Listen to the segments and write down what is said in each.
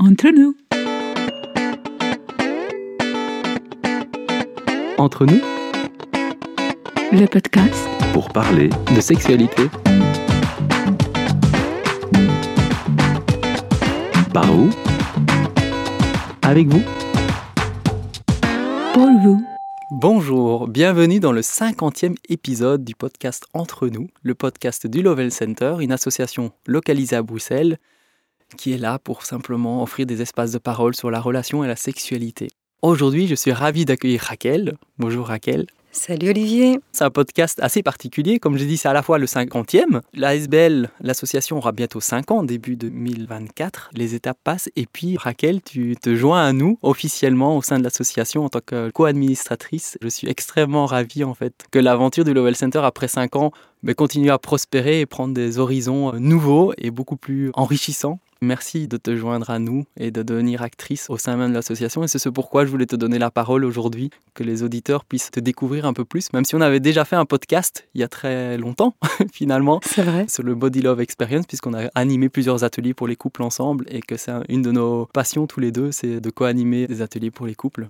Entre nous. Entre nous, Le podcast pour parler de sexualité. Par où? Avec vous pour vous. Bonjour, bienvenue dans le 50e épisode du podcast Entre nous, le podcast du Lovell Center, une association localisée à Bruxelles qui est là pour simplement offrir des espaces de parole sur la relation et la sexualité. Aujourd'hui, je suis ravi d'accueillir Raquel. Bonjour Raquel. Salut Olivier. C'est un podcast assez particulier. Comme je dit, c'est à la fois le 50e. La SBL, l'association, aura bientôt 5 ans, début 2024. Les étapes passent. Et puis, Raquel, tu te joins à nous officiellement au sein de l'association en tant que co-administratrice. Je suis extrêmement ravi, en fait, que l'aventure du Lovell Center, après 5 ans, mais continue à prospérer et prendre des horizons nouveaux et beaucoup plus enrichissants. Merci de te joindre à nous et de devenir actrice au sein même de l'association. Et c'est ce pourquoi je voulais te donner la parole aujourd'hui, que les auditeurs puissent te découvrir un peu plus, même si on avait déjà fait un podcast il y a très longtemps, finalement, C'est vrai. sur le Body Love Experience, puisqu'on a animé plusieurs ateliers pour les couples ensemble et que c'est une de nos passions tous les deux, c'est de co-animer des ateliers pour les couples.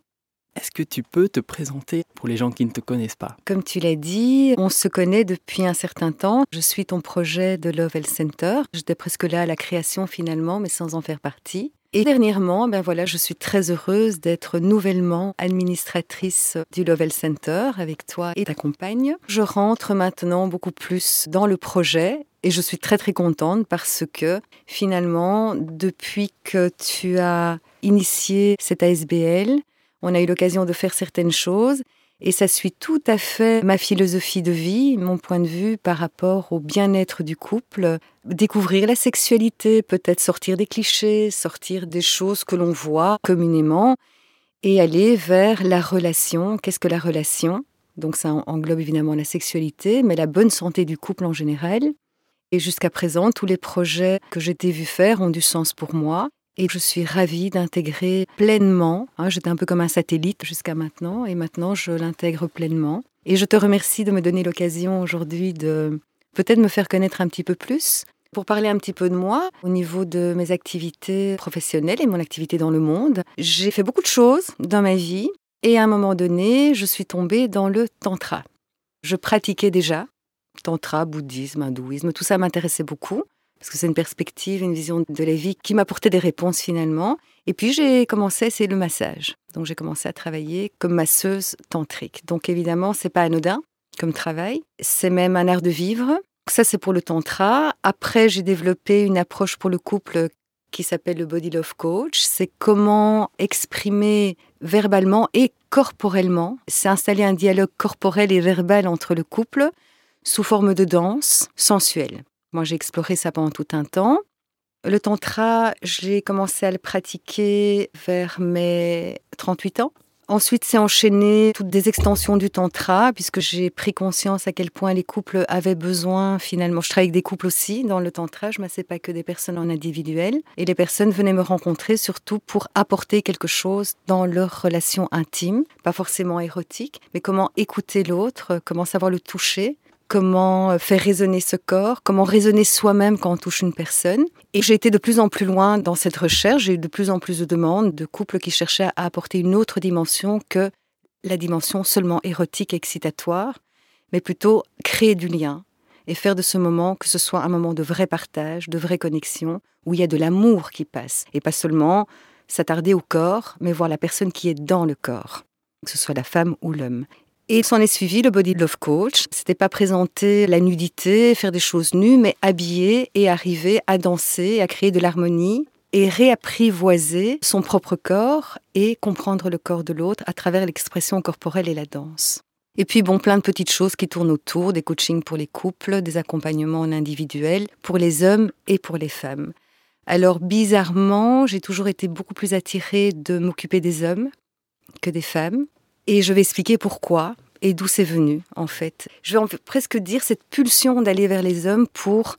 Est-ce que tu peux te présenter pour les gens qui ne te connaissent pas? Comme tu l'as dit, on se connaît depuis un certain temps. Je suis ton projet de Love Health Center. J'étais presque là à la création finalement, mais sans en faire partie. Et dernièrement, ben voilà, je suis très heureuse d'être nouvellement administratrice du Love Health Center avec toi et ta compagne. Je rentre maintenant beaucoup plus dans le projet et je suis très très contente parce que finalement, depuis que tu as initié cette ASBL, on a eu l'occasion de faire certaines choses et ça suit tout à fait ma philosophie de vie, mon point de vue par rapport au bien-être du couple. Découvrir la sexualité, peut-être sortir des clichés, sortir des choses que l'on voit communément et aller vers la relation. Qu'est-ce que la relation? Donc ça englobe évidemment la sexualité, mais la bonne santé du couple en général. Et jusqu'à présent, tous les projets que j'ai été vu faire ont du sens pour moi. Et je suis ravie d'intégrer pleinement. hein, J'étais un peu comme un satellite jusqu'à maintenant, et maintenant je l'intègre pleinement. Et je te remercie de me donner l'occasion aujourd'hui de peut-être me faire connaître un petit peu plus. Pour parler un petit peu de moi, au niveau de mes activités professionnelles et mon activité dans le monde, j'ai fait beaucoup de choses dans ma vie, et à un moment donné, je suis tombée dans le tantra. Je pratiquais déjà tantra, bouddhisme, hindouisme, tout ça m'intéressait beaucoup parce que c'est une perspective, une vision de la vie qui m'apportait des réponses finalement. Et puis j'ai commencé essayer le massage. Donc j'ai commencé à travailler comme masseuse tantrique. Donc évidemment, c'est pas anodin comme travail, c'est même un art de vivre. Ça c'est pour le tantra. Après, j'ai développé une approche pour le couple qui s'appelle le Body Love Coach. C'est comment exprimer verbalement et corporellement. C'est installer un dialogue corporel et verbal entre le couple sous forme de danse sensuelle. Moi, j'ai exploré ça pendant tout un temps. Le tantra, j'ai commencé à le pratiquer vers mes 38 ans. Ensuite, c'est enchaîné toutes des extensions du tantra, puisque j'ai pris conscience à quel point les couples avaient besoin, finalement. Je travaille avec des couples aussi dans le tantra, je ne massais pas que des personnes en individuel. Et les personnes venaient me rencontrer surtout pour apporter quelque chose dans leur relation intime, pas forcément érotique, mais comment écouter l'autre, comment savoir le toucher, comment faire résonner ce corps, comment raisonner soi-même quand on touche une personne. Et j'ai été de plus en plus loin dans cette recherche, j'ai eu de plus en plus de demandes de couples qui cherchaient à apporter une autre dimension que la dimension seulement érotique et excitatoire, mais plutôt créer du lien et faire de ce moment que ce soit un moment de vrai partage, de vraie connexion, où il y a de l'amour qui passe, et pas seulement s'attarder au corps, mais voir la personne qui est dans le corps, que ce soit la femme ou l'homme. Et s'en est suivi le Body Love Coach. C'était pas présenter la nudité, faire des choses nues, mais habiller et arriver à danser, à créer de l'harmonie et réapprivoiser son propre corps et comprendre le corps de l'autre à travers l'expression corporelle et la danse. Et puis, bon, plein de petites choses qui tournent autour, des coachings pour les couples, des accompagnements en individuel, pour les hommes et pour les femmes. Alors, bizarrement, j'ai toujours été beaucoup plus attirée de m'occuper des hommes que des femmes. Et je vais expliquer pourquoi et d'où c'est venu, en fait. Je vais presque dire cette pulsion d'aller vers les hommes pour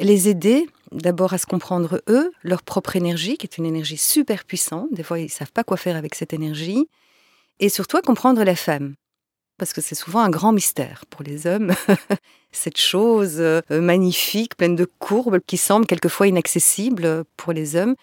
les aider d'abord à se comprendre eux, leur propre énergie, qui est une énergie super puissante. Des fois, ils ne savent pas quoi faire avec cette énergie. Et surtout à comprendre la femme. Parce que c'est souvent un grand mystère pour les hommes. cette chose euh, magnifique, pleine de courbes, qui semble quelquefois inaccessible pour les hommes.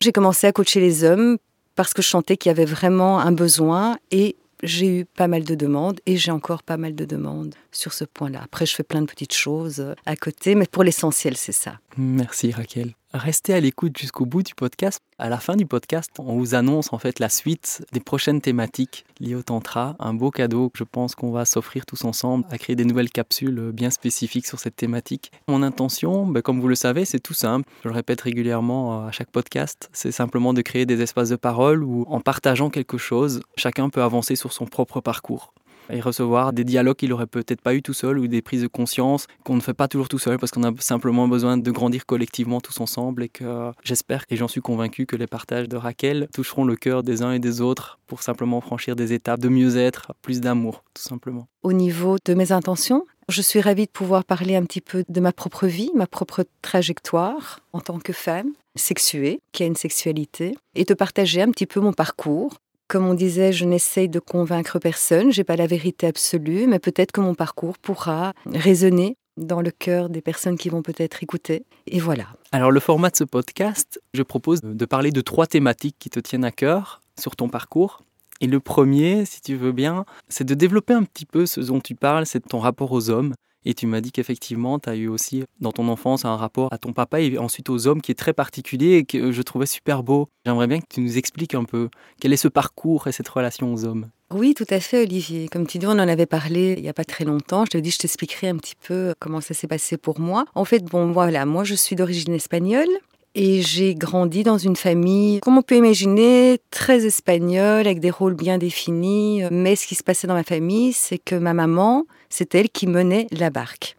J'ai commencé à coacher les hommes parce que je sentais qu'il y avait vraiment un besoin et j'ai eu pas mal de demandes et j'ai encore pas mal de demandes sur ce point-là. Après, je fais plein de petites choses à côté, mais pour l'essentiel, c'est ça. Merci Raquel. Restez à l'écoute jusqu'au bout du podcast. À la fin du podcast, on vous annonce en fait la suite des prochaines thématiques liées au tantra. Un beau cadeau que je pense qu'on va s'offrir tous ensemble à créer des nouvelles capsules bien spécifiques sur cette thématique. Mon intention, ben, comme vous le savez, c'est tout simple. Je le répète régulièrement à chaque podcast. C'est simplement de créer des espaces de parole où en partageant quelque chose, chacun peut avancer sur son propre parcours et recevoir des dialogues qu'il aurait peut-être pas eu tout seul ou des prises de conscience qu'on ne fait pas toujours tout seul parce qu'on a simplement besoin de grandir collectivement tous ensemble et que j'espère et j'en suis convaincu que les partages de Raquel toucheront le cœur des uns et des autres pour simplement franchir des étapes de mieux-être, plus d'amour, tout simplement. Au niveau de mes intentions, je suis ravie de pouvoir parler un petit peu de ma propre vie, ma propre trajectoire en tant que femme sexuée, qui a une sexualité, et de partager un petit peu mon parcours, comme on disait, je n'essaye de convaincre personne, j'ai pas la vérité absolue, mais peut-être que mon parcours pourra résonner dans le cœur des personnes qui vont peut-être écouter. Et voilà. Alors le format de ce podcast, je propose de parler de trois thématiques qui te tiennent à cœur sur ton parcours. Et le premier, si tu veux bien, c'est de développer un petit peu ce dont tu parles, c'est ton rapport aux hommes. Et tu m'as dit qu'effectivement, tu as eu aussi dans ton enfance un rapport à ton papa et ensuite aux hommes qui est très particulier et que je trouvais super beau. J'aimerais bien que tu nous expliques un peu quel est ce parcours et cette relation aux hommes? Oui, tout à fait, Olivier. Comme tu dis, on en avait parlé il n'y a pas très longtemps. Je te dis, je t'expliquerai un petit peu comment ça s'est passé pour moi. En fait, bon, voilà, moi, je suis d'origine espagnole. Et j'ai grandi dans une famille, comme on peut imaginer, très espagnole, avec des rôles bien définis. Mais ce qui se passait dans ma famille, c'est que ma maman, c'est elle qui menait la barque.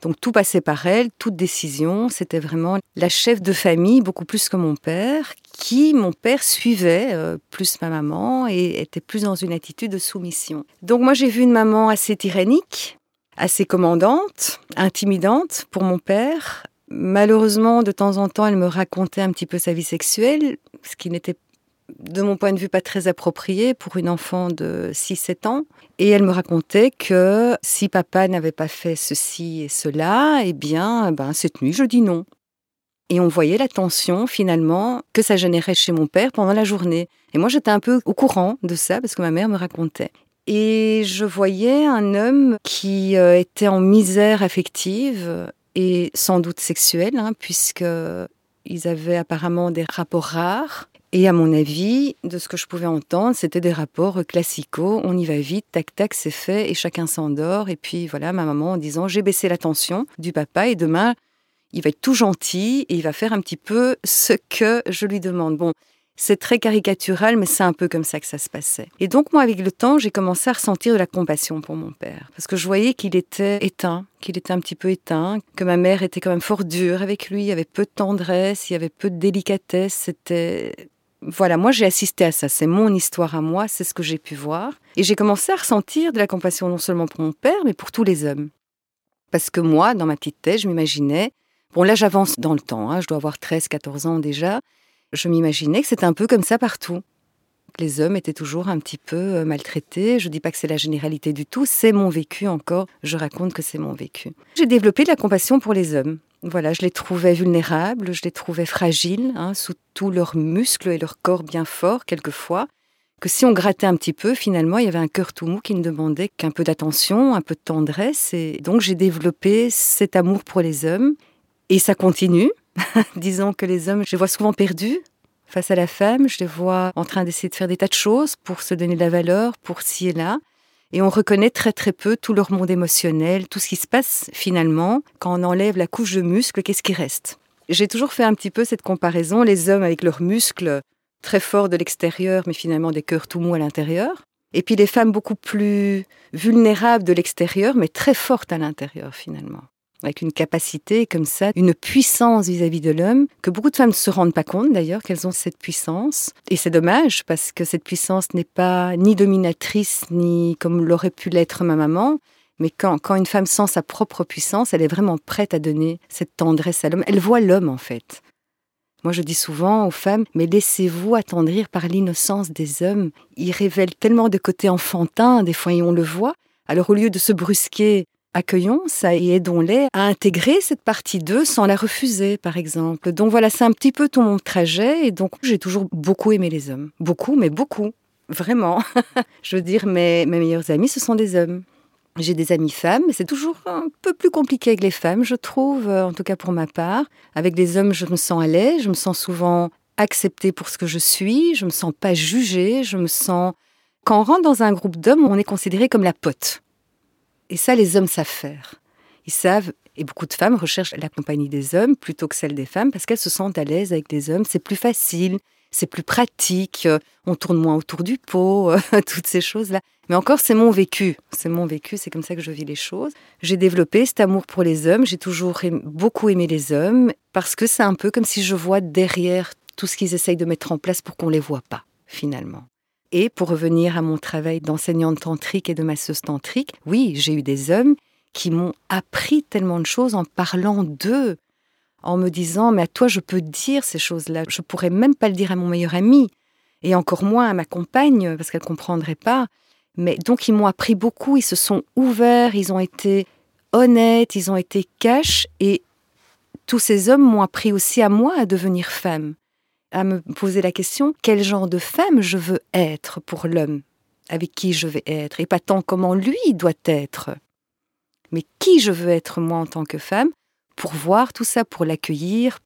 Donc tout passait par elle, toute décision, c'était vraiment la chef de famille, beaucoup plus que mon père, qui, mon père, suivait euh, plus ma maman et était plus dans une attitude de soumission. Donc moi j'ai vu une maman assez tyrannique, assez commandante, intimidante pour mon père, Malheureusement, de temps en temps, elle me racontait un petit peu sa vie sexuelle, ce qui n'était de mon point de vue pas très approprié pour une enfant de 6-7 ans. Et elle me racontait que si papa n'avait pas fait ceci et cela, eh bien, ben, cette nuit, je dis non. Et on voyait la tension finalement que ça générait chez mon père pendant la journée. Et moi, j'étais un peu au courant de ça parce que ma mère me racontait. Et je voyais un homme qui euh, était en misère affective et sans doute sexuels, hein, puisqu'ils avaient apparemment des rapports rares. Et à mon avis, de ce que je pouvais entendre, c'était des rapports classicaux. On y va vite, tac, tac, c'est fait, et chacun s'endort. Et puis voilà, ma maman en disant J'ai baissé la tension du papa, et demain, il va être tout gentil, et il va faire un petit peu ce que je lui demande. Bon, c'est très caricatural, mais c'est un peu comme ça que ça se passait. Et donc, moi, avec le temps, j'ai commencé à ressentir de la compassion pour mon père. Parce que je voyais qu'il était éteint, qu'il était un petit peu éteint, que ma mère était quand même fort dure avec lui, il y avait peu de tendresse, il y avait peu de délicatesse, c'était... Voilà, moi j'ai assisté à ça, c'est mon histoire à moi, c'est ce que j'ai pu voir. Et j'ai commencé à ressentir de la compassion non seulement pour mon père, mais pour tous les hommes. Parce que moi, dans ma petite tête, je m'imaginais, bon là j'avance dans le temps, hein, je dois avoir 13-14 ans déjà, je m'imaginais que c'était un peu comme ça partout. Les hommes étaient toujours un petit peu euh, maltraités. Je ne dis pas que c'est la généralité du tout, c'est mon vécu encore. Je raconte que c'est mon vécu. J'ai développé de la compassion pour les hommes. Voilà, je les trouvais vulnérables, je les trouvais fragiles, hein, sous tous leurs muscles et leur corps bien forts quelquefois. Que si on grattait un petit peu, finalement, il y avait un cœur tout mou qui ne demandait qu'un peu d'attention, un peu de tendresse. Et donc j'ai développé cet amour pour les hommes. Et ça continue. Disons que les hommes, je les vois souvent perdus face à la femme, je les vois en train d'essayer de faire des tas de choses pour se donner de la valeur, pour ci et là. Et on reconnaît très très peu tout leur monde émotionnel, tout ce qui se passe finalement quand on enlève la couche de muscles, qu'est-ce qui reste? J'ai toujours fait un petit peu cette comparaison, les hommes avec leurs muscles très forts de l'extérieur, mais finalement des cœurs tout mous à l'intérieur. Et puis les femmes beaucoup plus vulnérables de l'extérieur, mais très fortes à l'intérieur finalement avec une capacité comme ça, une puissance vis-à-vis de l'homme, que beaucoup de femmes ne se rendent pas compte d'ailleurs qu'elles ont cette puissance. Et c'est dommage parce que cette puissance n'est pas ni dominatrice, ni comme l'aurait pu l'être ma maman. Mais quand, quand une femme sent sa propre puissance, elle est vraiment prête à donner cette tendresse à l'homme. Elle voit l'homme en fait. Moi, je dis souvent aux femmes, mais laissez-vous attendrir par l'innocence des hommes. Ils révèlent tellement de côtés enfantins, des fois, et on le voit. Alors, au lieu de se brusquer accueillons ça et aidons-les à intégrer cette partie d'eux sans la refuser, par exemple. Donc voilà, c'est un petit peu mon trajet. Et donc, j'ai toujours beaucoup aimé les hommes. Beaucoup, mais beaucoup. Vraiment. Je veux dire, mes, mes meilleurs amis, ce sont des hommes. J'ai des amis femmes, mais c'est toujours un peu plus compliqué avec les femmes, je trouve, euh, en tout cas pour ma part. Avec les hommes, je me sens à l'aise, je me sens souvent acceptée pour ce que je suis, je me sens pas jugée, je me sens... Quand on rentre dans un groupe d'hommes, on est considéré comme la pote. Et ça, les hommes savent faire. Ils savent, et beaucoup de femmes recherchent la compagnie des hommes plutôt que celle des femmes parce qu'elles se sentent à l'aise avec des hommes. C'est plus facile, c'est plus pratique, on tourne moins autour du pot, toutes ces choses-là. Mais encore, c'est mon vécu. C'est mon vécu, c'est comme ça que je vis les choses. J'ai développé cet amour pour les hommes. J'ai toujours beaucoup aimé les hommes parce que c'est un peu comme si je vois derrière tout ce qu'ils essayent de mettre en place pour qu'on les voit pas, finalement. Et pour revenir à mon travail d'enseignante tantrique et de masseuse tantrique, oui, j'ai eu des hommes qui m'ont appris tellement de choses en parlant d'eux, en me disant mais à toi je peux dire ces choses-là, je pourrais même pas le dire à mon meilleur ami. Et encore moins à ma compagne parce qu'elle comprendrait pas. Mais donc ils m'ont appris beaucoup, ils se sont ouverts, ils ont été honnêtes, ils ont été cash. Et tous ces hommes m'ont appris aussi à moi à devenir femme à me poser la question quel genre de femme je veux être pour l'homme? Avec qui je vais être, et pas tant comment lui doit être, mais qui je veux être moi en tant que femme, pour voir tout ça, pour l'accueillir,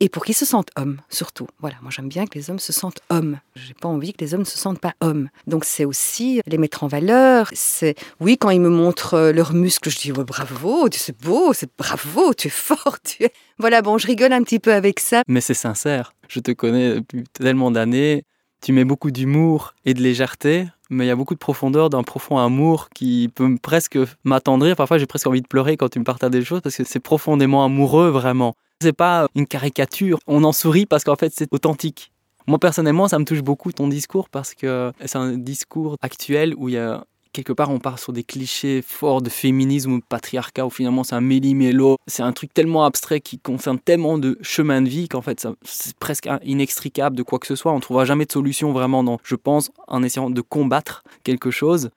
et pour qu'ils se sentent hommes, surtout. Voilà, moi j'aime bien que les hommes se sentent hommes. J'ai pas envie que les hommes ne se sentent pas hommes. Donc c'est aussi les mettre en valeur. C'est oui, quand ils me montrent euh, leurs muscles, je dis bravo, tu c'est beau, c'est bravo, tu es fort, tu es. Voilà, bon, je rigole un petit peu avec ça. Mais c'est sincère. Je te connais depuis tellement d'années. Tu mets beaucoup d'humour et de légèreté, mais il y a beaucoup de profondeur, d'un profond amour qui peut presque m'attendrir. Parfois, j'ai presque envie de pleurer quand tu me partages des choses parce que c'est profondément amoureux, vraiment. C'est pas une caricature. On en sourit parce qu'en fait, c'est authentique. Moi, personnellement, ça me touche beaucoup ton discours parce que c'est un discours actuel où il y a quelque part on part sur des clichés forts de féminisme ou de patriarcat où finalement c'est un méli-mélo, c'est un truc tellement abstrait qui concerne tellement de chemins de vie qu'en fait c'est presque inextricable de quoi que ce soit, on ne trouvera jamais de solution vraiment dans, je pense, en essayant de combattre quelque chose.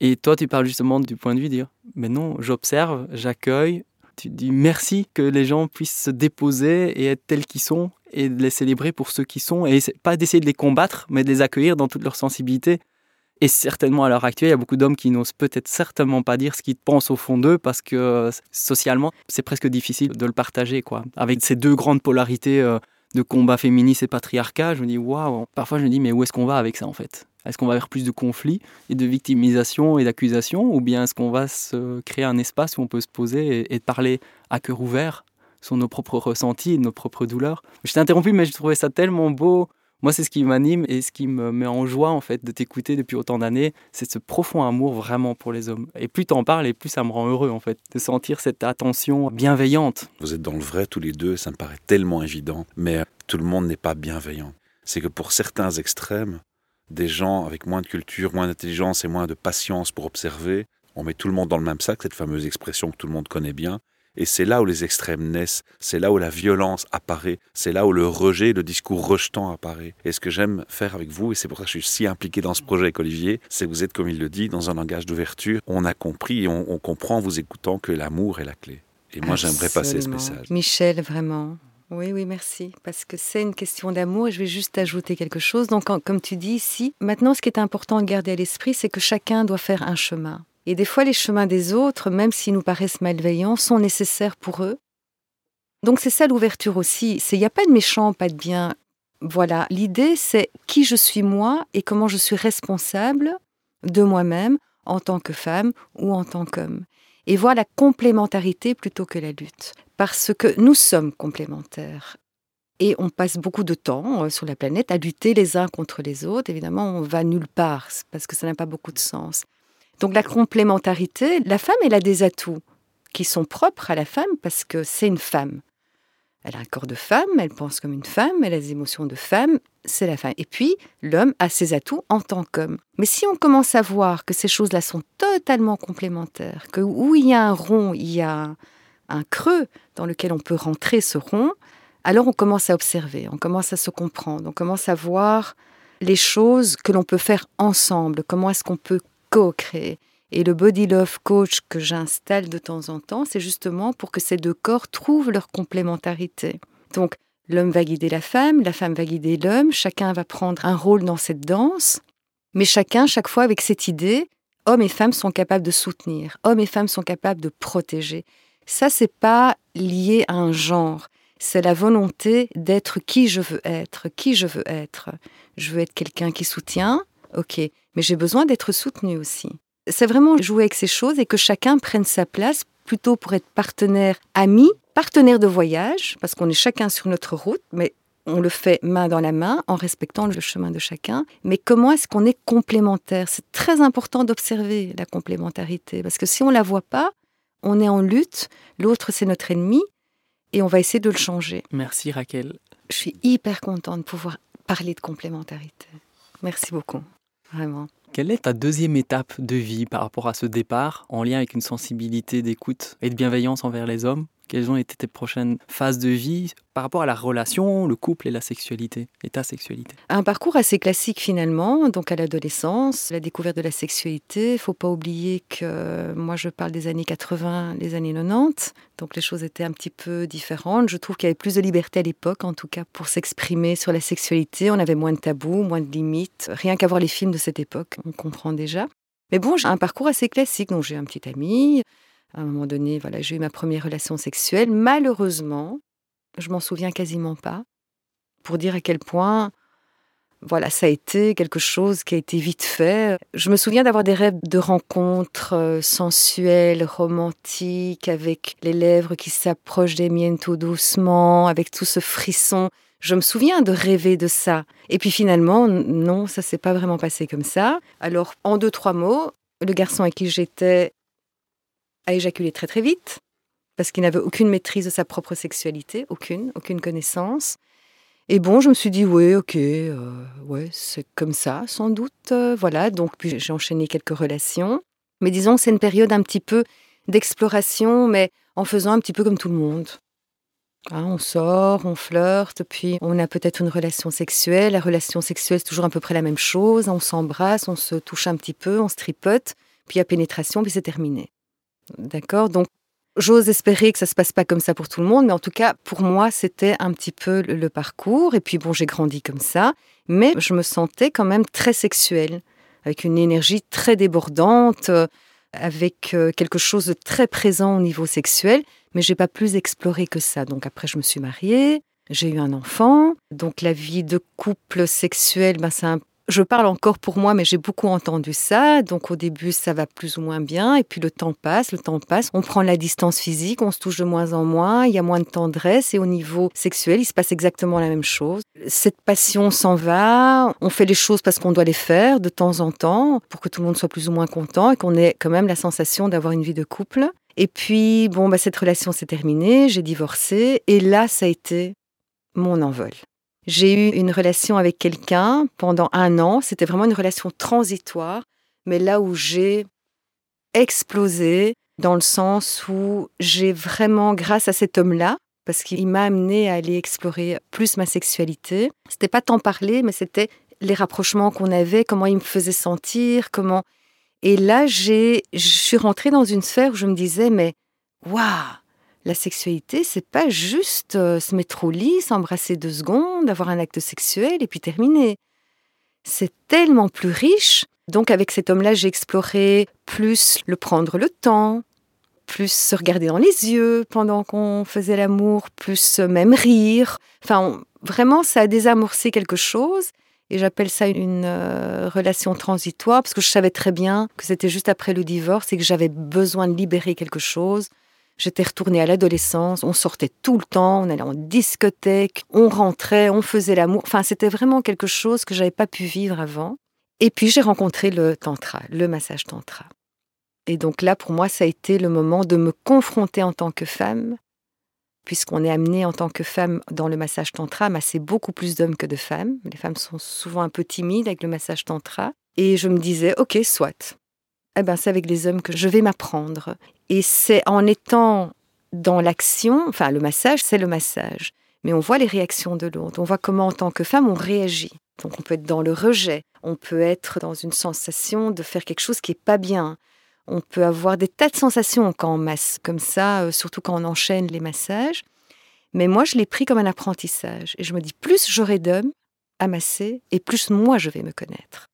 Et toi tu parles justement du point de vue de dire, mais non, j'observe, j'accueille, tu dis merci que les gens puissent se déposer et être tels qu'ils sont et de les célébrer pour ceux qui sont et pas d'essayer de les combattre mais de les accueillir dans toute leur sensibilité. Et certainement à l'heure actuelle, il y a beaucoup d'hommes qui n'osent peut-être certainement pas dire ce qu'ils pensent au fond d'eux parce que socialement, c'est presque difficile de le partager. quoi. Avec ces deux grandes polarités euh, de combat féministe et patriarcat, je me dis waouh, parfois je me dis mais où est-ce qu'on va avec ça en fait? Est-ce qu'on va vers plus de conflits et de victimisation et d'accusation ou bien est-ce qu'on va se créer un espace où on peut se poser et, parler à cœur ouvert sur nos propres ressentis nos propres douleurs? Je t'ai interrompu, mais je trouvais ça tellement beau. Moi, c'est ce qui m'anime et ce qui me met en joie en fait de t'écouter depuis autant d'années, c'est ce profond amour vraiment pour les hommes. Et plus t'en parles, et plus ça me rend heureux en fait de sentir cette attention bienveillante. Vous êtes dans le vrai tous les deux, ça me paraît tellement évident, mais tout le monde n'est pas bienveillant. C'est que pour certains extrêmes, des gens avec moins de culture, moins d'intelligence et moins de patience pour observer. On met tout le monde dans le même sac, cette fameuse expression que tout le monde connaît bien. Et c'est là où les extrêmes naissent, c'est là où la violence apparaît, c'est là où le rejet, le discours rejetant apparaît. Et ce que j'aime faire avec vous, et c'est pour ça que je suis si impliqué dans ce projet avec Olivier, c'est que vous êtes, comme il le dit, dans un langage d'ouverture. On a compris et on, comprend en vous écoutant que l'amour est la clé. Et moi, j'aimerais passer ce message. Michel, vraiment. Oui, oui, merci. Parce que c'est une question d'amour et je vais juste ajouter quelque chose. Donc, comme tu dis ici, maintenant, ce qui est important de garder à l'esprit, c'est que chacun doit faire un chemin. Et des fois, les chemins des autres, même s'ils nous paraissent malveillants, sont nécessaires pour eux. Donc, c'est ça l'ouverture aussi. Il n'y a pas de méchant, pas de bien. Voilà, l'idée, c'est qui je suis moi et comment je suis responsable de moi-même en tant que femme ou en tant qu'homme. Et voir la complémentarité plutôt que la lutte parce que nous sommes complémentaires. Et on passe beaucoup de temps euh, sur la planète à lutter les uns contre les autres. Évidemment, on va nulle part parce que ça n'a pas beaucoup de sens. Donc la complémentarité, la femme, elle a des atouts qui sont propres à la femme parce que c'est une femme. Elle a un corps de femme, elle pense comme une femme, elle a des émotions de femme, c'est la femme. Et puis, l'homme a ses atouts en tant qu'homme. Mais si on commence à voir que ces choses-là sont totalement complémentaires, que où il y a un rond, il y a un creux dans lequel on peut rentrer ce rond, alors on commence à observer, on commence à se comprendre, on commence à voir les choses que l'on peut faire ensemble, comment est-ce qu'on peut co-créer. Et le Body Love Coach que j'installe de temps en temps, c'est justement pour que ces deux corps trouvent leur complémentarité. Donc, l'homme va guider la femme, la femme va guider l'homme, chacun va prendre un rôle dans cette danse, mais chacun, chaque fois, avec cette idée, hommes et femmes sont capables de soutenir, hommes et femmes sont capables de protéger. Ça, c'est pas lié à un genre. C'est la volonté d'être qui je veux être, qui je veux être. Je veux être quelqu'un qui soutient, ok, mais j'ai besoin d'être soutenu aussi. C'est vraiment jouer avec ces choses et que chacun prenne sa place plutôt pour être partenaire ami, partenaire de voyage, parce qu'on est chacun sur notre route, mais on le fait main dans la main en respectant le chemin de chacun. Mais comment est-ce qu'on est complémentaire? C'est très important d'observer la complémentarité, parce que si on ne la voit pas, on est en lutte, l'autre c'est notre ennemi, et on va essayer de le changer. Merci Raquel. Je suis hyper contente de pouvoir parler de complémentarité. Merci beaucoup, vraiment. Quelle est ta deuxième étape de vie par rapport à ce départ, en lien avec une sensibilité d'écoute et de bienveillance envers les hommes? Quelles ont été tes prochaines phases de vie par rapport à la relation, le couple et la sexualité, et ta sexualité? Un parcours assez classique finalement, donc à l'adolescence, la découverte de la sexualité. Il faut pas oublier que moi je parle des années 80, les années 90, donc les choses étaient un petit peu différentes. Je trouve qu'il y avait plus de liberté à l'époque, en tout cas pour s'exprimer sur la sexualité. On avait moins de tabous, moins de limites. Rien qu'à voir les films de cette époque, on comprend déjà. Mais bon, j'ai un parcours assez classique. Donc j'ai un petit ami, à un moment donné, voilà, j'ai eu ma première relation sexuelle. Malheureusement, je m'en souviens quasiment pas. Pour dire à quel point, voilà, ça a été quelque chose qui a été vite fait. Je me souviens d'avoir des rêves de rencontres euh, sensuelles, romantiques, avec les lèvres qui s'approchent des miennes tout doucement, avec tout ce frisson. Je me souviens de rêver de ça. Et puis finalement, non, ça s'est pas vraiment passé comme ça. Alors, en deux, trois mots, le garçon avec qui j'étais a éjaculé très très vite, parce qu'il n'avait aucune maîtrise de sa propre sexualité, aucune, aucune connaissance. Et bon, je me suis dit, oui, ok, euh, ouais, c'est comme ça, sans doute. Euh, voilà, donc puis j'ai enchaîné quelques relations. Mais disons c'est une période un petit peu d'exploration, mais en faisant un petit peu comme tout le monde. Hein, on sort, on flirte, puis on a peut-être une relation sexuelle. La relation sexuelle, c'est toujours à peu près la même chose. On s'embrasse, on se touche un petit peu, on se tripote, puis il y a pénétration, puis c'est terminé. D'accord Donc, j'ose espérer que ça se passe pas comme ça pour tout le monde, mais en tout cas, pour moi, c'était un petit peu le, parcours. Et puis, bon, j'ai grandi comme ça, mais je me sentais quand même très sexuelle, avec une énergie très débordante, euh, avec euh, quelque chose de très présent au niveau sexuel, mais j'ai pas plus exploré que ça. Donc après, je me suis mariée, j'ai eu un enfant. Donc la vie de couple sexuel, ben, c'est un je parle encore pour moi, mais j'ai beaucoup entendu ça. Donc au début, ça va plus ou moins bien. Et puis le temps passe, le temps passe. On prend la distance physique, on se touche de moins en moins. Il y a moins de tendresse. Et au niveau sexuel, il se passe exactement la même chose. Cette passion s'en va. On fait les choses parce qu'on doit les faire de temps en temps pour que tout le monde soit plus ou moins content et qu'on ait quand même la sensation d'avoir une vie de couple. Et puis, bon, bah, cette relation s'est terminée. J'ai divorcé. Et là, ça a été mon envol. J'ai eu une relation avec quelqu'un pendant un an. C'était vraiment une relation transitoire, mais là où j'ai explosé, dans le sens où j'ai vraiment, grâce à cet homme-là, parce qu'il m'a amené à aller explorer plus ma sexualité. C'était pas tant parler, mais c'était les rapprochements qu'on avait, comment il me faisait sentir, comment. Et là, j'ai, je suis rentrée dans une sphère où je me disais, mais waouh, la sexualité, c'est pas juste euh, se mettre au lit, s'embrasser deux secondes, avoir un acte sexuel et puis terminer. C'est tellement plus riche. Donc avec cet homme-là, j'ai exploré plus le prendre le temps, plus se regarder dans les yeux pendant qu'on faisait l'amour, plus même rire. Enfin, vraiment, ça a désamorcé quelque chose. Et j'appelle ça une euh, relation transitoire parce que je savais très bien que c'était juste après le divorce et que j'avais besoin de libérer quelque chose. J'étais retournée à l'adolescence, on sortait tout le temps, on allait en discothèque, on rentrait, on faisait l'amour. Enfin, c'était vraiment quelque chose que j'avais pas pu vivre avant. Et puis j'ai rencontré le tantra, le massage tantra. Et donc là, pour moi, ça a été le moment de me confronter en tant que femme, puisqu'on est amené en tant que femme dans le massage tantra à masser beaucoup plus d'hommes que de femmes. Les femmes sont souvent un peu timides avec le massage tantra. Et je me disais, ok, soit eh ben, c'est avec les hommes que je vais m'apprendre. Et c'est en étant dans l'action, enfin le massage, c'est le massage. Mais on voit les réactions de l'autre, on voit comment en tant que femme on réagit. Donc on peut être dans le rejet, on peut être dans une sensation de faire quelque chose qui est pas bien. On peut avoir des tas de sensations quand on masse comme ça, euh, surtout quand on enchaîne les massages. Mais moi, je l'ai pris comme un apprentissage. Et je me dis, plus j'aurai d'hommes à masser, et plus moi, je vais me connaître.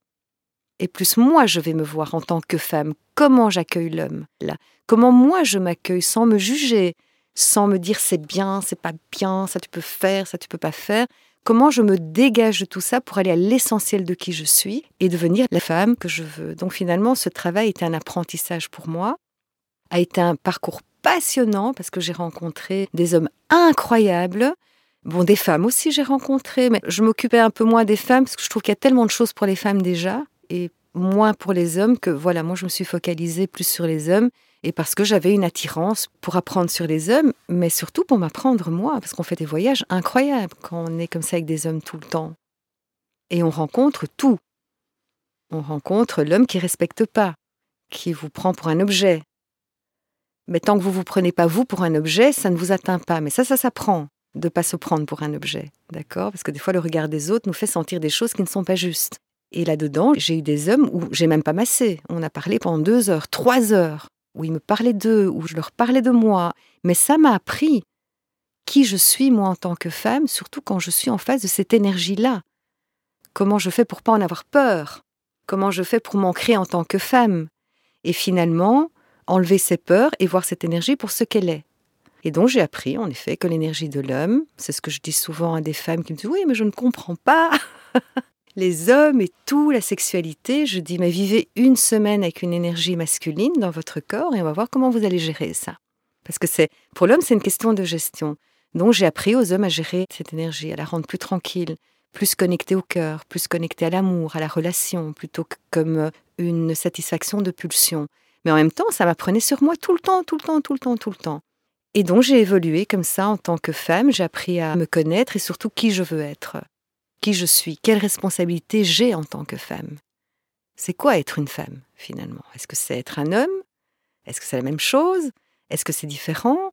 Et plus moi, je vais me voir en tant que femme. Comment j'accueille l'homme là? Comment moi, je m'accueille sans me juger, sans me dire c'est bien, c'est pas bien, ça tu peux faire, ça tu peux pas faire? Comment je me dégage de tout ça pour aller à l'essentiel de qui je suis et devenir la femme que je veux? Donc finalement, ce travail était un apprentissage pour moi, a été un parcours passionnant parce que j'ai rencontré des hommes incroyables. Bon, des femmes aussi j'ai rencontré, mais je m'occupais un peu moins des femmes parce que je trouve qu'il y a tellement de choses pour les femmes déjà et moins pour les hommes que voilà, moi je me suis focalisée plus sur les hommes et parce que j'avais une attirance pour apprendre sur les hommes, mais surtout pour m'apprendre moi, parce qu'on fait des voyages incroyables quand on est comme ça avec des hommes tout le temps. Et on rencontre tout. On rencontre l'homme qui respecte pas, qui vous prend pour un objet. Mais tant que vous vous prenez pas vous pour un objet, ça ne vous atteint pas. Mais ça, ça s'apprend de pas se prendre pour un objet, d'accord? Parce que des fois, le regard des autres nous fait sentir des choses qui ne sont pas justes. Et là-dedans, j'ai eu des hommes où j'ai même pas massé. On a parlé pendant deux heures, trois heures où ils me parlaient d'eux, où je leur parlais de moi. Mais ça m'a appris qui je suis, moi, en tant que femme, surtout quand je suis en face de cette énergie-là. Comment je fais pour pas en avoir peur? Comment je fais pour m'ancrer en tant que femme? Et finalement, enlever ses peurs et voir cette énergie pour ce qu'elle est. Et donc j'ai appris, en effet, que l'énergie de l'homme, c'est ce que je dis souvent à des femmes qui me disent Oui, mais je ne comprends pas les hommes et tout, la sexualité, je dis, mais vivez une semaine avec une énergie masculine dans votre corps et on va voir comment vous allez gérer ça. Parce que c'est, pour l'homme, c'est une question de gestion. Donc j'ai appris aux hommes à gérer cette énergie, à la rendre plus tranquille, plus connectée au cœur, plus connectée à l'amour, à la relation, plutôt que comme euh, une satisfaction de pulsion. Mais en même temps, ça m'apprenait sur moi tout le temps, tout le temps, tout le temps, tout le temps. Et donc j'ai évolué comme ça en tant que femme, j'ai appris à me connaître et surtout qui je veux être qui je suis, quelle responsabilité j'ai en tant que femme. C'est quoi être une femme, finalement? Est-ce que c'est être un homme? Est-ce que c'est la même chose? Est-ce que c'est différent?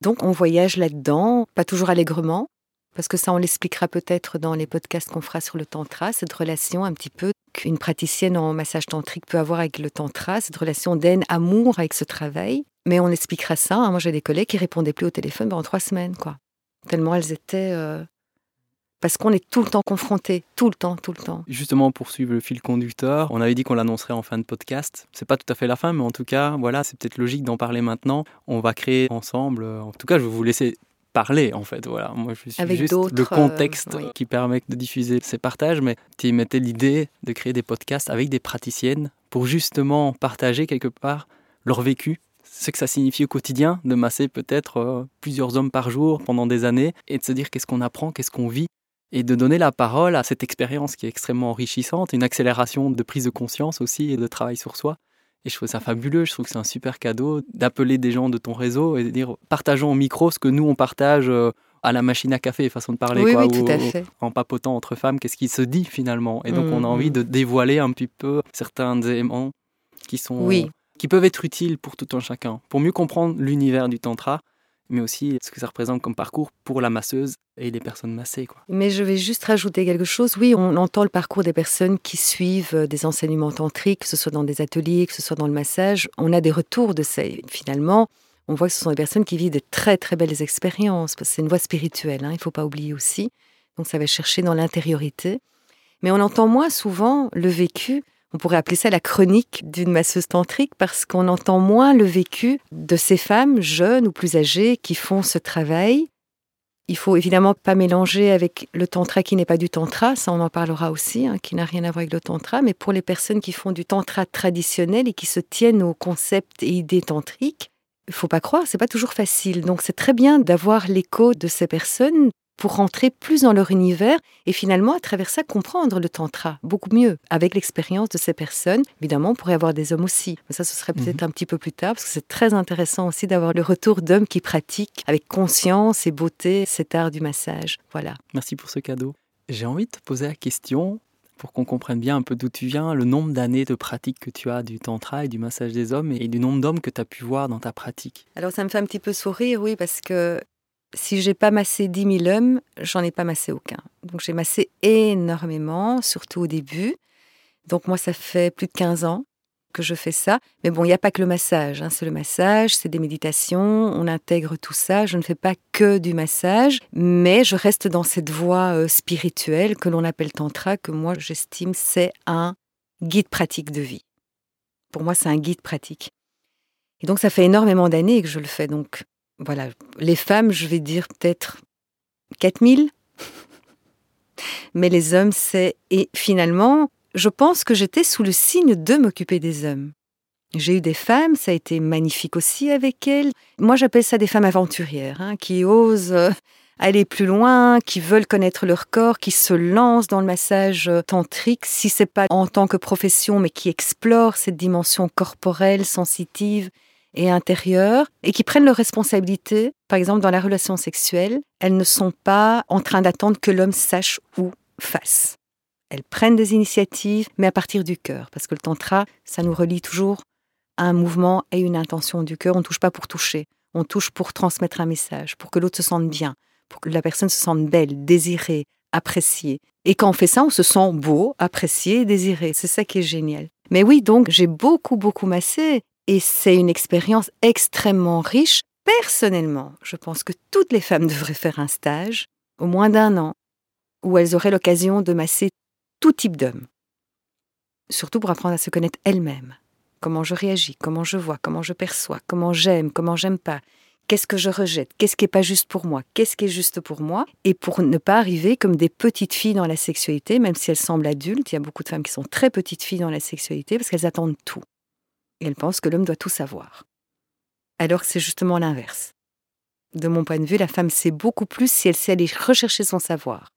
Donc on voyage là-dedans, pas toujours allègrement, parce que ça on l'expliquera peut-être dans les podcasts qu'on fera sur le tantra, cette relation un petit peu qu'une praticienne en massage tantrique peut avoir avec le tantra, cette relation d'aine, amour avec ce travail. Mais on expliquera ça. Hein. Moi j'ai des collègues qui répondaient plus au téléphone pendant trois semaines, quoi. Tellement elles étaient euh, parce qu'on est tout le temps confronté, tout le temps, tout le temps. Justement, pour suivre le fil conducteur, on avait dit qu'on l'annoncerait en fin de podcast. C'est pas tout à fait la fin, mais en tout cas, voilà, c'est peut-être logique d'en parler maintenant. On va créer ensemble. Euh, en tout cas, je vais vous laisser parler en fait. Voilà, moi je suis juste le contexte euh, qui permet de diffuser ces partages, mais tu mettais l'idée de créer des podcasts avec des praticiennes pour justement partager quelque part leur vécu ce que ça signifie au quotidien de masser peut-être euh, plusieurs hommes par jour pendant des années et de se dire qu'est-ce qu'on apprend, qu'est-ce qu'on vit et de donner la parole à cette expérience qui est extrêmement enrichissante, une accélération de prise de conscience aussi et de travail sur soi. Et je trouve ça fabuleux, je trouve que c'est un super cadeau d'appeler des gens de ton réseau et de dire partageons au micro ce que nous on partage euh, à la machine à café, façon de parler, oui, quoi, oui, tout à fait. en papotant entre femmes, qu'est-ce qui se dit finalement? Et donc on a Mmh, envie mmh. de dévoiler un petit peu certains éléments qui sont Oui. qui peuvent être utiles pour tout un chacun, pour mieux comprendre l'univers du tantra, mais aussi ce que ça représente comme parcours pour la masseuse et les personnes massées. Quoi. Mais je vais juste rajouter quelque chose. Oui, on entend le parcours des personnes qui suivent euh, des enseignements tantriques, que ce soit dans des ateliers, que ce soit dans le massage. On a des retours de ça. Finalement, on voit que ce sont des personnes qui vivent de très très belles expériences, c'est une voie spirituelle, hein, il ne faut pas oublier aussi. Donc ça va chercher dans l'intériorité. Mais on entend moins souvent le vécu, on pourrait appeler ça la chronique d'une masseuse tantrique, parce qu'on entend moins le vécu de ces femmes jeunes ou plus âgées qui font ce travail. Il faut évidemment pas mélanger avec le tantra qui n'est pas du tantra, ça on en parlera aussi, hein, qui n'a rien à voir avec le tantra, mais pour les personnes qui font du tantra traditionnel et qui se tiennent aux concepts et idées tantriques, il faut pas croire, c'est pas toujours facile. Donc c'est très bien d'avoir l'écho de ces personnes pour rentrer plus dans leur univers et finalement à travers ça comprendre le tantra beaucoup mieux avec l'expérience de ces personnes. Évidemment, on pourrait avoir des hommes aussi, mais ça ce serait peut-être un petit peu plus tard parce que c'est très intéressant aussi d'avoir le retour d'hommes qui pratiquent avec conscience et beauté cet art du massage. Voilà. Merci pour ce cadeau. J'ai envie de te poser la question, pour qu'on comprenne bien un peu d'où tu viens, le nombre d'années de pratique que tu as du tantra et du massage des hommes et du nombre d'hommes que tu as pu voir dans ta pratique. Alors ça me fait un petit peu sourire, oui, parce que si j'ai pas massé 10 000 hommes, j'en ai pas massé aucun. Donc j'ai massé énormément, surtout au début. Donc moi, ça fait plus de 15 ans que je fais ça. Mais bon, il n'y a pas que le massage. Hein. C'est le massage, c'est des méditations, on intègre tout ça. Je ne fais pas que du massage, mais je reste dans cette voie euh, spirituelle que l'on appelle tantra, que moi j'estime c'est un guide pratique de vie. Pour moi, c'est un guide pratique. Et donc, ça fait énormément d'années que je le fais. Donc, voilà, les femmes, je vais dire peut-être 4000. Mais les hommes, c'est... Et finalement, je pense que j'étais sous le signe de m'occuper des hommes. J'ai eu des femmes, ça a été magnifique aussi avec elles. Moi, j'appelle ça des femmes aventurières, hein, qui osent euh, aller plus loin, qui veulent connaître leur corps, qui se lancent dans le massage euh, tantrique, si c'est pas en tant que profession, mais qui explorent cette dimension corporelle, sensitive et intérieure, et qui prennent leurs responsabilités. Par exemple, dans la relation sexuelle, elles ne sont pas en train d'attendre que l'homme sache ou fasse. Elles prennent des initiatives, mais à partir du cœur, parce que le tantra, ça nous relie toujours à un mouvement et une intention du cœur. On ne touche pas pour toucher, on touche pour transmettre un message, pour que l'autre se sente bien, pour que la personne se sente belle, désirée, appréciée. Et quand on fait ça, on se sent beau, apprécié, désiré. C'est ça qui est génial. Mais oui, donc j'ai beaucoup, beaucoup massé et c'est une expérience extrêmement riche. Personnellement, je pense que toutes les femmes devraient faire un stage, au moins d'un an, où elles auraient l'occasion de masser tout type d'homme. Surtout pour apprendre à se connaître elles-mêmes. Comment je réagis, comment je vois, comment je perçois, comment j'aime, comment j'aime pas, qu'est-ce que je rejette, qu'est-ce qui n'est pas juste pour moi, qu'est-ce qui est juste pour moi, et pour ne pas arriver comme des petites filles dans la sexualité, même si elles semblent adultes, il y a beaucoup de femmes qui sont très petites filles dans la sexualité parce qu'elles attendent tout. Et elles pensent que l'homme doit tout savoir. Alors que c'est justement l'inverse. De mon point de vue, la femme sait beaucoup plus si elle sait aller rechercher son savoir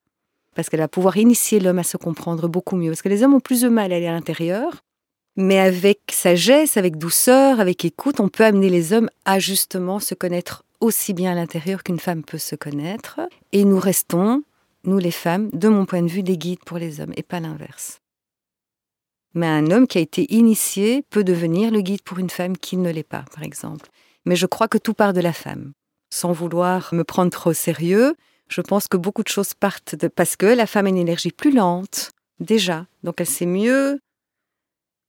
parce qu'elle va pouvoir initier l'homme à se comprendre beaucoup mieux. Parce que les hommes ont plus de mal à aller à l'intérieur, mais avec sagesse, avec douceur, avec écoute, on peut amener les hommes à justement se connaître aussi bien à l'intérieur qu'une femme peut se connaître. Et nous restons, nous les femmes, de mon point de vue, des guides pour les hommes, et pas l'inverse. Mais un homme qui a été initié peut devenir le guide pour une femme qui ne l'est pas, par exemple. Mais je crois que tout part de la femme. Sans vouloir me prendre trop au sérieux, je pense que beaucoup de choses partent de parce que la femme a une énergie plus lente déjà, donc elle sait mieux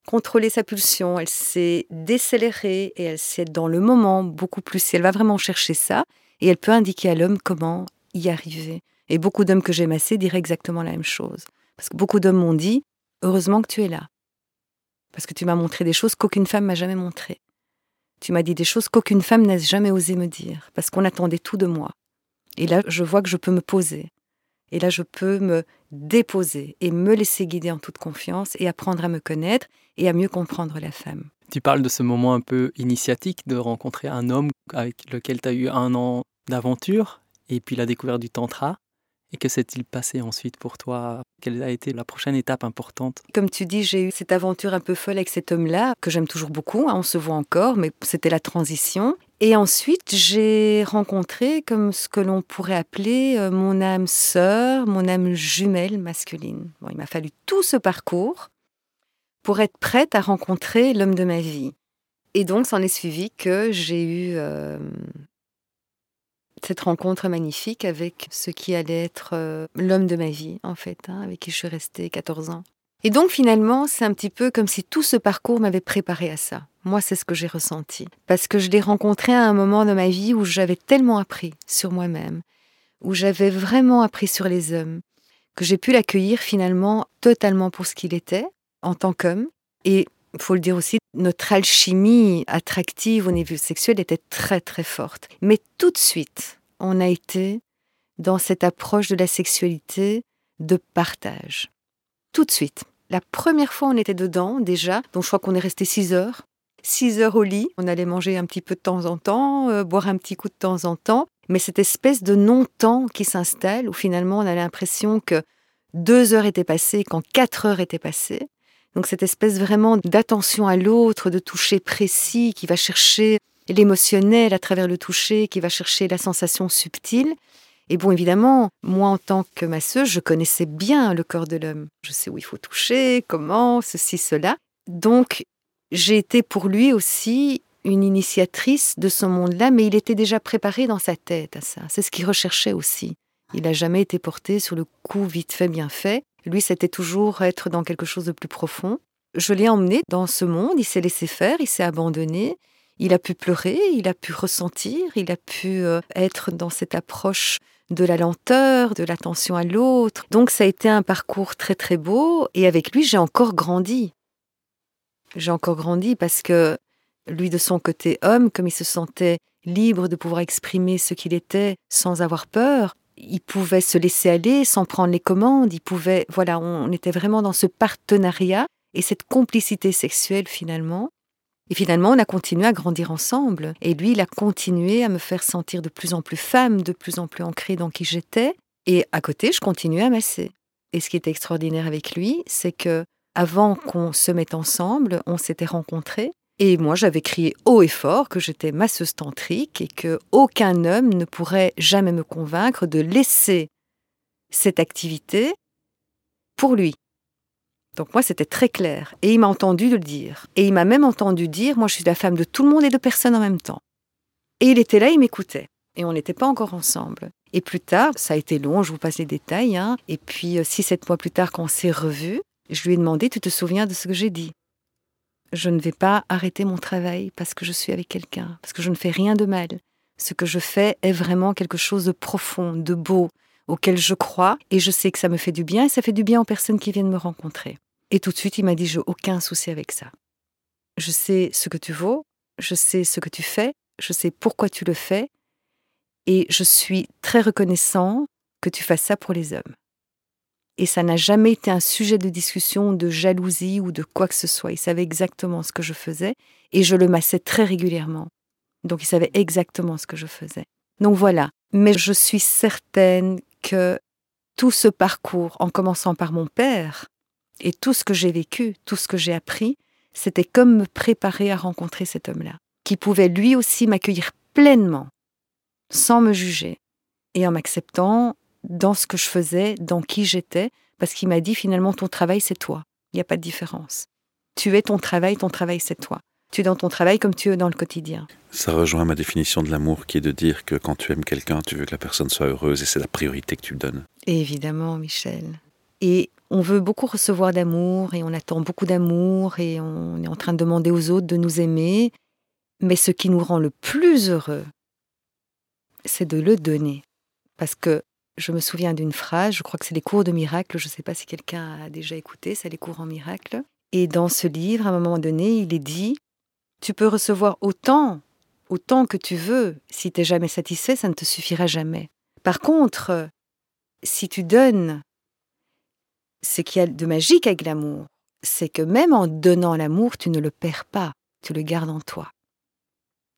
contrôler sa pulsion, elle sait décélérer et elle sait être dans le moment beaucoup plus. Elle va vraiment chercher ça et elle peut indiquer à l'homme comment y arriver. Et beaucoup d'hommes que j'ai massés diraient exactement la même chose. Parce que beaucoup d'hommes m'ont dit Heureusement que tu es là. Parce que tu m'as montré des choses qu'aucune femme m'a jamais montrées. Tu m'as dit des choses qu'aucune femme n'a jamais osé me dire. Parce qu'on attendait tout de moi. Et là, je vois que je peux me poser. Et là, je peux me déposer et me laisser guider en toute confiance et apprendre à me connaître et à mieux comprendre la femme. Tu parles de ce moment un peu initiatique de rencontrer un homme avec lequel tu as eu un an d'aventure et puis la découverte du tantra. Et que s'est-il passé ensuite pour toi? Quelle a été la prochaine étape importante? Comme tu dis, j'ai eu cette aventure un peu folle avec cet homme-là, que j'aime toujours beaucoup, hein, on se voit encore, mais c'était la transition. Et ensuite, j'ai rencontré comme ce que l'on pourrait appeler euh, mon âme sœur, mon âme jumelle masculine. Bon, il m'a fallu tout ce parcours pour être prête à rencontrer l'homme de ma vie. Et donc, s'en est suivi que j'ai eu euh, cette rencontre magnifique avec ce qui allait être euh, l'homme de ma vie, en fait, hein, avec qui je suis restée 14 ans. Et donc, finalement, c'est un petit peu comme si tout ce parcours m'avait préparé à ça. Moi, c'est ce que j'ai ressenti. Parce que je l'ai rencontré à un moment de ma vie où j'avais tellement appris sur moi-même, où j'avais vraiment appris sur les hommes, que j'ai pu l'accueillir finalement totalement pour ce qu'il était, en tant qu'homme. Et il faut le dire aussi, notre alchimie attractive au niveau sexuel était très très forte. Mais tout de suite, on a été dans cette approche de la sexualité de partage. Tout de suite. La première fois, on était dedans déjà, donc je crois qu'on est resté six heures. 6 heures au lit. On allait manger un petit peu de temps en temps, euh, boire un petit coup de temps en temps. Mais cette espèce de non-temps qui s'installe, où finalement on a l'impression que deux heures étaient passées quand quatre heures étaient passées. Donc cette espèce vraiment d'attention à l'autre, de toucher précis, qui va chercher l'émotionnel à travers le toucher, qui va chercher la sensation subtile. Et bon, évidemment, moi en tant que masseuse, je connaissais bien le corps de l'homme. Je sais où il faut toucher, comment, ceci, cela. Donc j'ai été pour lui aussi une initiatrice de ce monde-là, mais il était déjà préparé dans sa tête à ça. C'est ce qu'il recherchait aussi. Il n'a jamais été porté sur le coup vite fait, bien fait. Lui, c'était toujours être dans quelque chose de plus profond. je l'ai emmené dans ce monde, il s'est laissé faire, il s'est abandonné, il a pu pleurer, il a pu ressentir, il a pu euh, être dans cette approche de la lenteur, de l'attention à l'autre. Donc ça a été un parcours très très beau et avec lui j'ai encore grandi. J'ai encore grandi parce que lui de son côté homme, comme il se sentait libre de pouvoir exprimer ce qu'il était sans avoir peur, il pouvait se laisser aller sans prendre les commandes, il pouvait, voilà, on était vraiment dans ce partenariat et cette complicité sexuelle finalement. Et finalement, on a continué à grandir ensemble. Et lui, il a continué à me faire sentir de plus en plus femme, de plus en plus ancrée dans qui j'étais. Et à côté, je continuais à masser. Et ce qui était extraordinaire avec lui, c'est que avant qu'on se mette ensemble, on s'était rencontrés. Et moi, j'avais crié haut et fort que j'étais masseuse tantrique et que aucun homme ne pourrait jamais me convaincre de laisser cette activité pour lui. Donc moi, c'était très clair. Et il m'a entendu le dire. Et il m'a même entendu dire, moi, je suis la femme de tout le monde et de personne en même temps. Et il était là, il m'écoutait. Et on n'était pas encore ensemble. Et plus tard, ça a été long, je vous passe les détails. Hein. Et puis, euh, six, sept mois plus tard, quand on s'est revus, je lui ai demandé, tu te souviens de ce que j'ai dit? Je ne vais pas arrêter mon travail parce que je suis avec quelqu'un, parce que je ne fais rien de mal. Ce que je fais est vraiment quelque chose de profond, de beau, auquel je crois, et je sais que ça me fait du bien, et ça fait du bien aux personnes qui viennent me rencontrer. Et tout de suite, il m'a dit, j'ai aucun souci avec ça. Je sais ce que tu vaux, je sais ce que tu fais, je sais pourquoi tu le fais, et je suis très reconnaissant que tu fasses ça pour les hommes. Et ça n'a jamais été un sujet de discussion, de jalousie ou de quoi que ce soit. Il savait exactement ce que je faisais et je le massais très régulièrement. Donc il savait exactement ce que je faisais. Donc voilà. Mais je suis certaine que tout ce parcours, en commençant par mon père, et tout ce que j'ai vécu, tout ce que j'ai appris, c'était comme me préparer à rencontrer cet homme-là, qui pouvait lui aussi m'accueillir pleinement, sans me juger, et en m'acceptant dans ce que je faisais, dans qui j'étais, parce qu'il m'a dit finalement ton travail c'est toi, il n'y a pas de différence. Tu es ton travail, ton travail c'est toi. Tu es dans ton travail comme tu es dans le quotidien. Ça rejoint ma définition de l'amour qui est de dire que quand tu aimes quelqu'un, tu veux que la personne soit heureuse et c'est la priorité que tu donnes. Évidemment, Michel. Et on veut beaucoup recevoir d'amour et on attend beaucoup d'amour et on est en train de demander aux autres de nous aimer. Mais ce qui nous rend le plus heureux, c'est de le donner. Parce que je me souviens d'une phrase, je crois que c'est les cours de miracle, je ne sais pas si quelqu'un a déjà écouté, c'est les cours en miracle. Et dans ce livre, à un moment donné, il est dit, tu peux recevoir autant, autant que tu veux. Si tu n'es jamais satisfait, ça ne te suffira jamais. Par contre, si tu donnes ce qu'il y a de magique avec l'amour, c'est que même en donnant l'amour, tu ne le perds pas, tu le gardes en toi.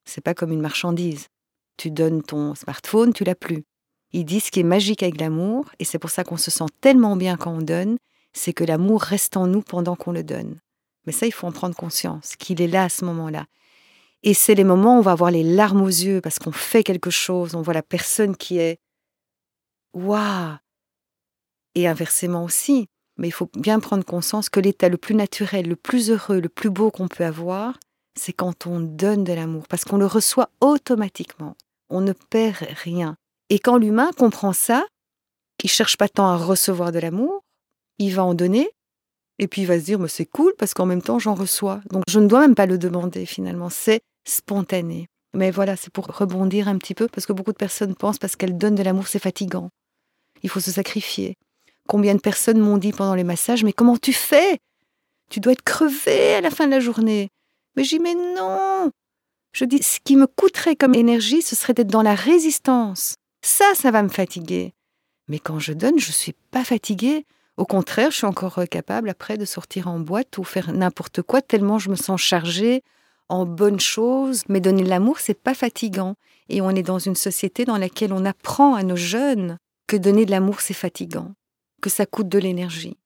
C'est pas comme une marchandise. Tu donnes ton smartphone, tu l'as plus. Il dit ce qui est magique avec l'amour, et c'est pour ça qu'on se sent tellement bien quand on donne, c'est que l'amour reste en nous pendant qu'on le donne. Mais ça, il faut en prendre conscience, qu'il est là à ce moment-là. Et c'est les moments où on va avoir les larmes aux yeux parce qu'on fait quelque chose, on voit la personne qui est Waouh Et inversement aussi, mais il faut bien prendre conscience que l'état le plus naturel, le plus heureux, le plus beau qu'on peut avoir, c'est quand on donne de l'amour, parce qu'on le reçoit automatiquement. On ne perd rien. Et quand l'humain comprend ça, il cherche pas tant à recevoir de l'amour, il va en donner, et puis il va se dire, mais c'est cool, parce qu'en même temps, j'en reçois. Donc je ne dois même pas le demander finalement, c'est spontané. Mais voilà, c'est pour rebondir un petit peu, parce que beaucoup de personnes pensent parce qu'elles donnent de l'amour, c'est fatigant. Il faut se sacrifier. Combien de personnes m'ont dit pendant les massages, mais comment tu fais? Tu dois être crevé à la fin de la journée. Mais j'y mais non Je dis, ce qui me coûterait comme énergie, ce serait d'être dans la résistance. Ça, ça va me fatiguer. Mais quand je donne, je ne suis pas fatiguée. Au contraire, je suis encore capable après de sortir en boîte ou faire n'importe quoi tellement je me sens chargée en bonnes choses. Mais donner de l'amour, c'est pas fatigant. Et on est dans une société dans laquelle on apprend à nos jeunes que donner de l'amour, c'est fatigant que ça coûte de l'énergie,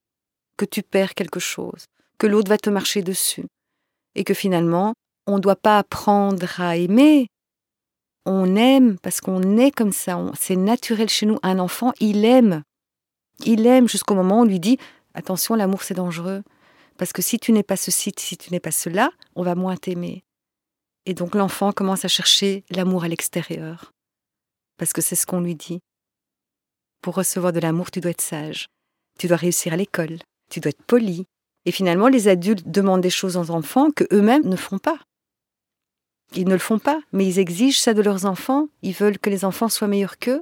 que tu perds quelque chose, que l'autre va te marcher dessus, et que finalement, on ne doit pas apprendre à aimer. On aime parce qu'on est comme ça, c'est naturel chez nous. Un enfant, il aime. Il aime jusqu'au moment où on lui dit Attention, l'amour c'est dangereux. Parce que si tu n'es pas ceci, si tu n'es pas cela, on va moins t'aimer. Et donc l'enfant commence à chercher l'amour à l'extérieur. Parce que c'est ce qu'on lui dit. Pour recevoir de l'amour, tu dois être sage. Tu dois réussir à l'école. Tu dois être poli. Et finalement, les adultes demandent des choses aux enfants que eux-mêmes ne font pas. Ils ne le font pas, mais ils exigent ça de leurs enfants. Ils veulent que les enfants soient meilleurs qu'eux.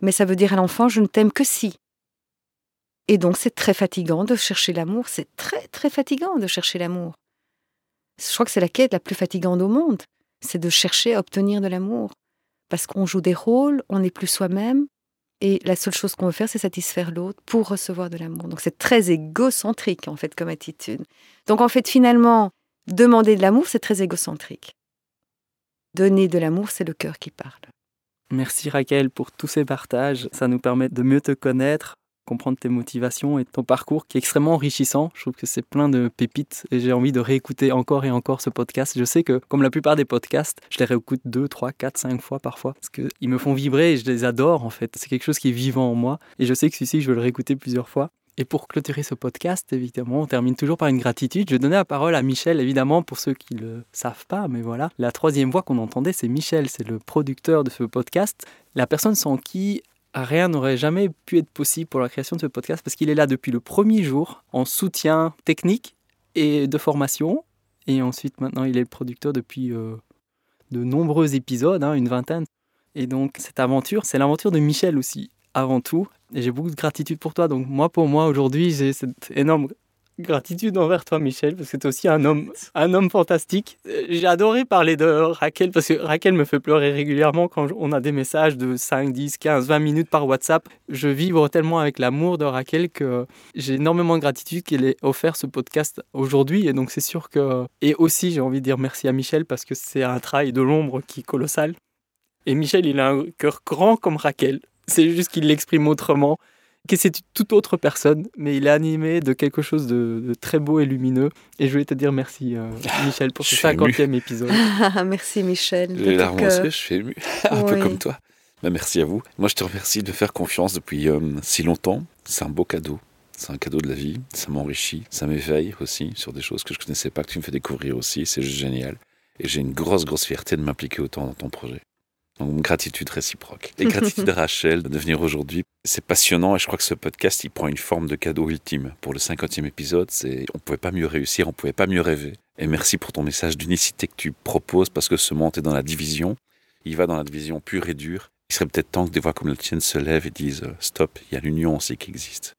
Mais ça veut dire à l'enfant, je ne t'aime que si. Et donc, c'est très fatigant de chercher l'amour. C'est très, très fatigant de chercher l'amour. Je crois que c'est la quête la plus fatigante au monde. C'est de chercher à obtenir de l'amour. Parce qu'on joue des rôles, on n'est plus soi-même. Et la seule chose qu'on veut faire, c'est satisfaire l'autre pour recevoir de l'amour. Donc, c'est très égocentrique, en fait, comme attitude. Donc, en fait, finalement, demander de l'amour, c'est très égocentrique. Donner de l'amour, c'est le cœur qui parle. Merci Raquel pour tous ces partages. Ça nous permet de mieux te connaître, comprendre tes motivations et ton parcours qui est extrêmement enrichissant. Je trouve que c'est plein de pépites et j'ai envie de réécouter encore et encore ce podcast. Je sais que, comme la plupart des podcasts, je les réécoute deux, trois, quatre, cinq fois parfois parce qu'ils me font vibrer et je les adore en fait. C'est quelque chose qui est vivant en moi et je sais que celui-ci, je veux le réécouter plusieurs fois. Et pour clôturer ce podcast, évidemment, on termine toujours par une gratitude. Je donner la parole à Michel, évidemment, pour ceux qui ne le savent pas, mais voilà. La troisième voix qu'on entendait, c'est Michel, c'est le producteur de ce podcast. La personne sans qui rien n'aurait jamais pu être possible pour la création de ce podcast, parce qu'il est là depuis le premier jour, en soutien technique et de formation. Et ensuite, maintenant, il est le producteur depuis euh, de nombreux épisodes, hein, une vingtaine. Et donc, cette aventure, c'est l'aventure de Michel aussi avant tout. J'ai beaucoup de gratitude pour toi. Donc moi, pour moi, aujourd'hui, j'ai cette énorme gratitude envers toi, Michel, parce que tu es aussi un homme, un homme fantastique. J'ai adoré parler de Raquel, parce que Raquel me fait pleurer régulièrement quand on a des messages de 5, 10, 15, 20 minutes par WhatsApp. Je vibre tellement avec l'amour de Raquel que j'ai énormément de gratitude qu'elle ait offert ce podcast aujourd'hui. Et donc c'est sûr que... Et aussi, j'ai envie de dire merci à Michel, parce que c'est un travail de l'ombre qui est colossal. Et Michel, il a un cœur grand comme Raquel. C'est juste qu'il l'exprime autrement, que c'est toute autre personne, mais il est animé de quelque chose de, très beau et lumineux. Et je voulais te dire merci, euh, Michel, pour ce 50e épisode. merci, Michel. J'ai les larmes je suis ému, un peu comme toi. Bah, merci à vous. Moi, je te remercie de faire confiance depuis euh, si longtemps. C'est un beau cadeau. C'est un cadeau de la vie. Ça m'enrichit. Ça m'éveille aussi sur des choses que je ne connaissais pas, que tu me fais découvrir aussi. C'est juste génial. Et j'ai une grosse, grosse fierté de m'impliquer autant dans ton projet. Gratitude réciproque. Et gratitude à Rachel de venir aujourd'hui. C'est passionnant et je crois que ce podcast, il prend une forme de cadeau ultime. Pour le 50e épisode, c'est, on pouvait pas mieux réussir, on pouvait pas mieux rêver. Et merci pour ton message d'unicité que tu proposes parce que ce monde est dans la division. Il va dans la division pure et dure. Il serait peut-être temps que des voix comme la tienne se lèvent et disent euh, stop, il y a l'union aussi qui existe.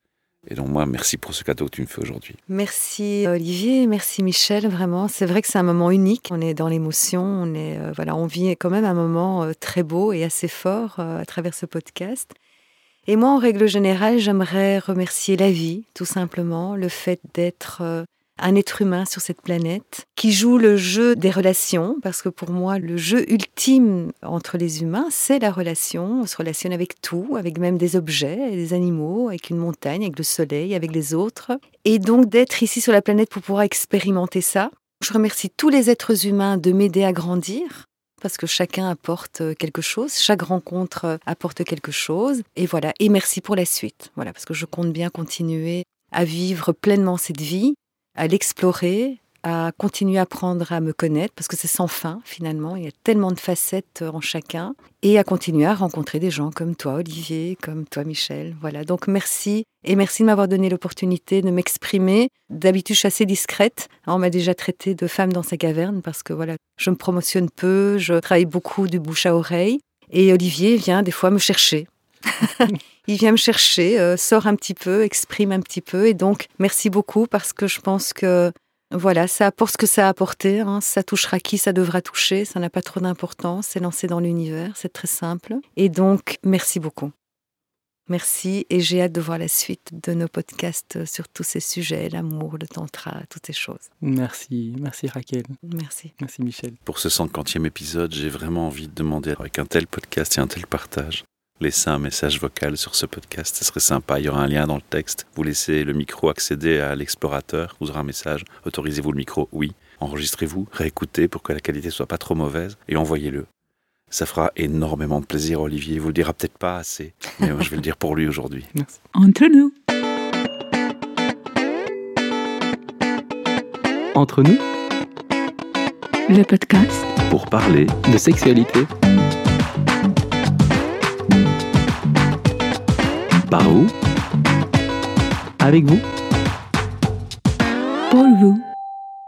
Et donc moi, merci pour ce cadeau que tu me fais aujourd'hui. Merci Olivier, merci Michel, vraiment. C'est vrai que c'est un moment unique. On est dans l'émotion, on est euh, voilà, on vit quand même un moment euh, très beau et assez fort euh, à travers ce podcast. Et moi, en règle générale, j'aimerais remercier la vie, tout simplement, le fait d'être un être humain sur cette planète qui joue le jeu des relations, parce que pour moi, le jeu ultime entre les humains, c'est la relation. On se relationne avec tout, avec même des objets, des animaux, avec une montagne, avec le soleil, avec les autres. Et donc d'être ici sur la planète pour pouvoir expérimenter ça. Je remercie tous les êtres humains de m'aider à grandir parce que chacun apporte quelque chose, chaque rencontre apporte quelque chose. Et voilà, et merci pour la suite. Voilà, parce que je compte bien continuer à vivre pleinement cette vie à l'explorer, à continuer à apprendre à me connaître, parce que c'est sans fin finalement, il y a tellement de facettes euh, en chacun, et à continuer à rencontrer des gens comme toi, Olivier, comme toi, Michel. Voilà, donc merci, et merci de m'avoir donné l'opportunité de m'exprimer. D'habitude, je suis assez discrète. On m'a déjà traité de femme dans sa caverne, parce que voilà, je me promotionne peu, je travaille beaucoup du bouche à oreille, et Olivier vient des fois me chercher. il vient me chercher, euh, sort un petit peu, exprime un petit peu. Et donc, merci beaucoup parce que je pense que voilà, ça apporte ce que ça a apporté. Hein. Ça touchera qui ça devra toucher. Ça n'a pas trop d'importance. C'est lancé dans l'univers. C'est très simple. Et donc, merci beaucoup. Merci et j'ai hâte de voir la suite de nos podcasts sur tous ces sujets, l'amour, le tantra, toutes ces choses. Merci, merci Raquel. Merci. Merci Michel. Pour ce 50e épisode, j'ai vraiment envie de demander avec un tel podcast et un tel partage laissez un message vocal sur ce podcast. Ce serait sympa. Il y aura un lien dans le texte. Vous laissez le micro accéder à l'explorateur. Vous aurez un message. Autorisez-vous le micro? Oui. Enregistrez-vous, réécoutez pour que la qualité soit pas trop mauvaise et envoyez-le. Ça fera énormément de plaisir, Olivier. Il vous le dira peut-être pas assez, mais je vais le dire pour lui aujourd'hui. Entre nous. Entre nous. Le podcast. Pour parler de sexualité. Par où? Avec vous pour vous.